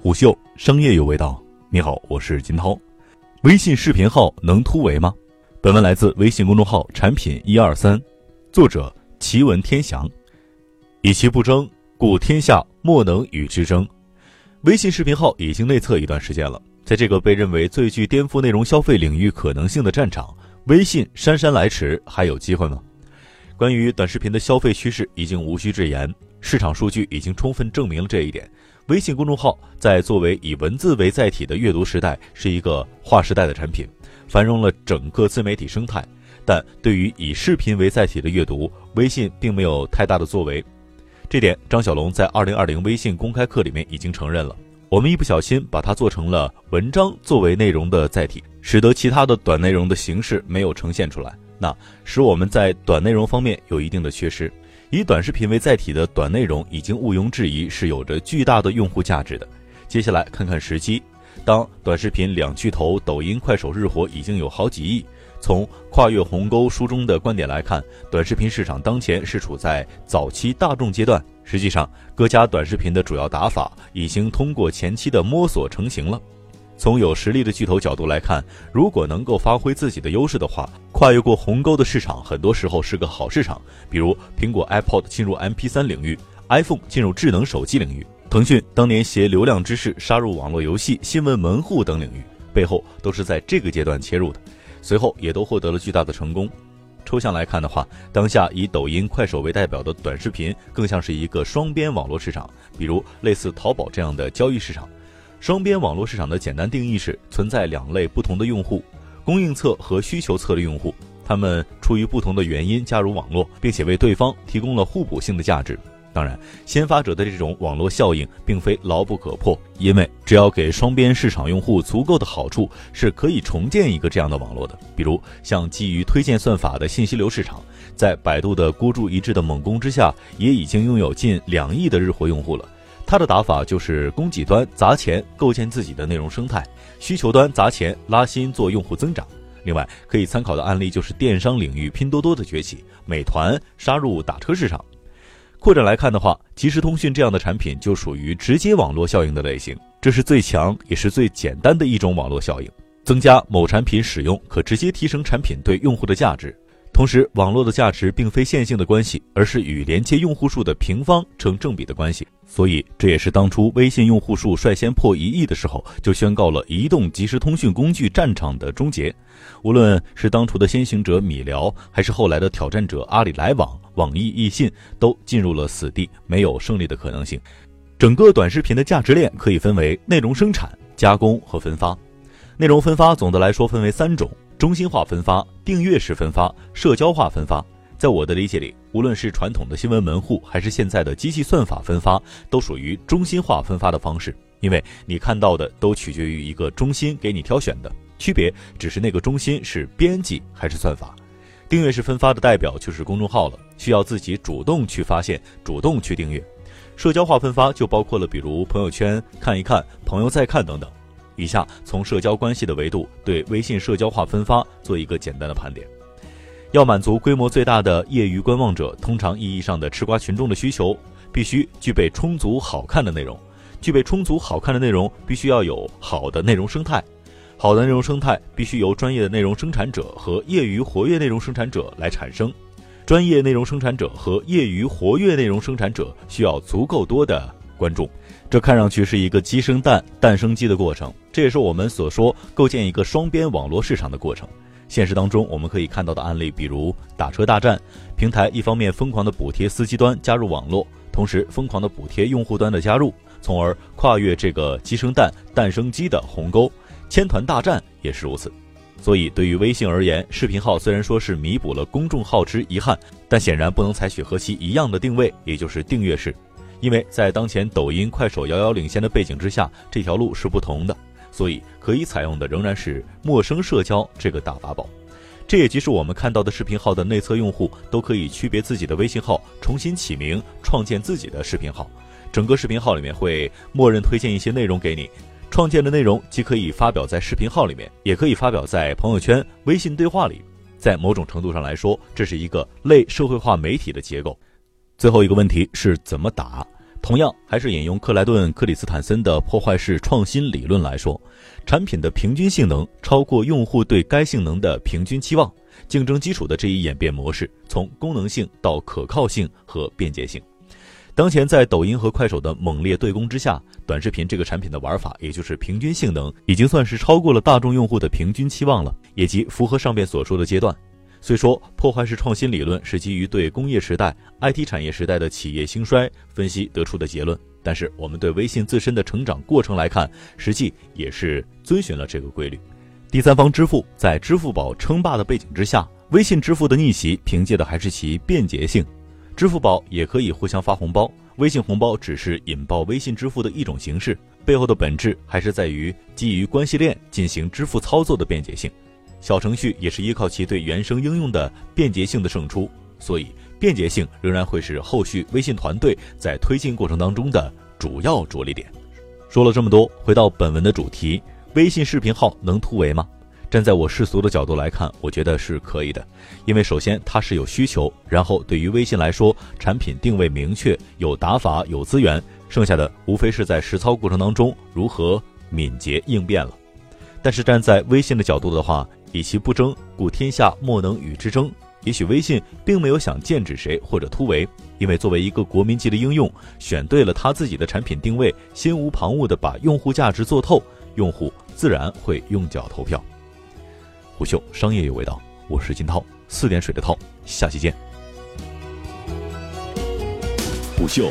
虎嗅商业有味道。你好，我是金涛。微信视频号能突围吗？本文来自微信公众号“产品一二三”，作者奇闻天祥。以其不争，故天下莫能与之争。微信视频号已经内测一段时间了，在这个被认为最具颠覆内容消费领域可能性的战场，微信姗姗来迟，还有机会吗？关于短视频的消费趋势，已经无需赘言。市场数据已经充分证明了这一点。微信公众号在作为以文字为载体的阅读时代，是一个划时代的产品，繁荣了整个自媒体生态。但对于以视频为载体的阅读，微信并没有太大的作为。这点，张小龙在二零二零微信公开课里面已经承认了。我们一不小心把它做成了文章作为内容的载体，使得其他的短内容的形式没有呈现出来，那使我们在短内容方面有一定的缺失。以短视频为载体的短内容已经毋庸置疑是有着巨大的用户价值的。接下来看看时机，当短视频两巨头抖音、快手日活已经有好几亿，从跨越鸿沟书中的观点来看，短视频市场当前是处在早期大众阶段。实际上，各家短视频的主要打法已经通过前期的摸索成型了。从有实力的巨头角度来看，如果能够发挥自己的优势的话，跨越过鸿沟的市场，很多时候是个好市场。比如苹果 iPod 进入 MP3 领域，iPhone 进入智能手机领域，腾讯当年携流量之势杀入网络游戏、新闻门户等领域，背后都是在这个阶段切入的，随后也都获得了巨大的成功。抽象来看的话，当下以抖音、快手为代表的短视频，更像是一个双边网络市场，比如类似淘宝这样的交易市场。双边网络市场的简单定义是存在两类不同的用户，供应侧和需求侧的用户，他们出于不同的原因加入网络，并且为对方提供了互补性的价值。当然，先发者的这种网络效应并非牢不可破，因为只要给双边市场用户足够的好处，是可以重建一个这样的网络的。比如像基于推荐算法的信息流市场，在百度的孤注一掷的猛攻之下，也已经拥有近两亿的日活用户了。它的打法就是供给端砸钱构建自己的内容生态，需求端砸钱拉新做用户增长。另外，可以参考的案例就是电商领域拼多多的崛起，美团杀入打车市场。扩展来看的话，即时通讯这样的产品就属于直接网络效应的类型，这是最强也是最简单的一种网络效应。增加某产品使用，可直接提升产品对用户的价值。同时，网络的价值并非线性的关系，而是与连接用户数的平方成正比的关系。所以，这也是当初微信用户数率先破一亿的时候，就宣告了移动即时通讯工具战场的终结。无论是当初的先行者米聊，还是后来的挑战者阿里来往、网易易信，都进入了死地，没有胜利的可能性。整个短视频的价值链可以分为内容生产、加工和分发。内容分发总的来说分为三种。中心化分发、订阅式分发、社交化分发，在我的理解里，无论是传统的新闻门户，还是现在的机器算法分发，都属于中心化分发的方式。因为你看到的都取决于一个中心给你挑选的，区别只是那个中心是编辑还是算法。订阅式分发的代表就是公众号了，需要自己主动去发现、主动去订阅。社交化分发就包括了比如朋友圈看一看、朋友再看等等。以下从社交关系的维度对微信社交化分发做一个简单的盘点。要满足规模最大的业余观望者，通常意义上的吃瓜群众的需求，必须具备充足好看的内容。具备充足好看的内容，必须要有好的内容生态。好的内容生态必须由专业的内容生产者和业余活跃内容生产者来产生。专业内容生产者和业余活跃内容生产者需要足够多的观众。这看上去是一个鸡生蛋，蛋生鸡的过程，这也是我们所说构建一个双边网络市场的过程。现实当中，我们可以看到的案例，比如打车大战，平台一方面疯狂的补贴司机端加入网络，同时疯狂的补贴用户端的加入，从而跨越这个鸡生蛋，蛋生鸡的鸿沟。千团大战也是如此。所以，对于微信而言，视频号虽然说是弥补了公众号之遗憾，但显然不能采取和其一样的定位，也就是订阅式。因为在当前抖音、快手遥遥领先的背景之下，这条路是不同的，所以可以采用的仍然是陌生社交这个大法宝。这也即是我们看到的视频号的内测用户都可以区别自己的微信号，重新起名，创建自己的视频号。整个视频号里面会默认推荐一些内容给你，创建的内容既可以发表在视频号里面，也可以发表在朋友圈、微信对话里。在某种程度上来说，这是一个类社会化媒体的结构。最后一个问题是怎么打？同样，还是引用克莱顿·克里斯坦森的破坏式创新理论来说，产品的平均性能超过用户对该性能的平均期望。竞争基础的这一演变模式，从功能性到可靠性和便捷性。当前在抖音和快手的猛烈对攻之下，短视频这个产品的玩法，也就是平均性能，已经算是超过了大众用户的平均期望了，也即符合上面所说的阶段。虽说破坏式创新理论是基于对工业时代、IT 产业时代的企业兴衰分析得出的结论，但是我们对微信自身的成长过程来看，实际也是遵循了这个规律。第三方支付在支付宝称霸的背景之下，微信支付的逆袭凭借的还是其便捷性。支付宝也可以互相发红包，微信红包只是引爆微信支付的一种形式，背后的本质还是在于基于关系链进行支付操作的便捷性。小程序也是依靠其对原生应用的便捷性的胜出，所以便捷性仍然会是后续微信团队在推进过程当中的主要着力点。说了这么多，回到本文的主题。微信视频号能突围吗？站在我世俗的角度来看，我觉得是可以的，因为首先它是有需求，然后对于微信来说，产品定位明确，有打法，有资源，剩下的无非是在实操过程当中如何敏捷应变了。但是站在微信的角度的话，以其不争，故天下莫能与之争。也许微信并没有想剑指谁或者突围，因为作为一个国民级的应用，选对了他自己的产品定位，心无旁骛的把用户价值做透，用户。自然会用脚投票。虎嗅商业有味道，我是金涛，四点水的涛，下期见。虎嗅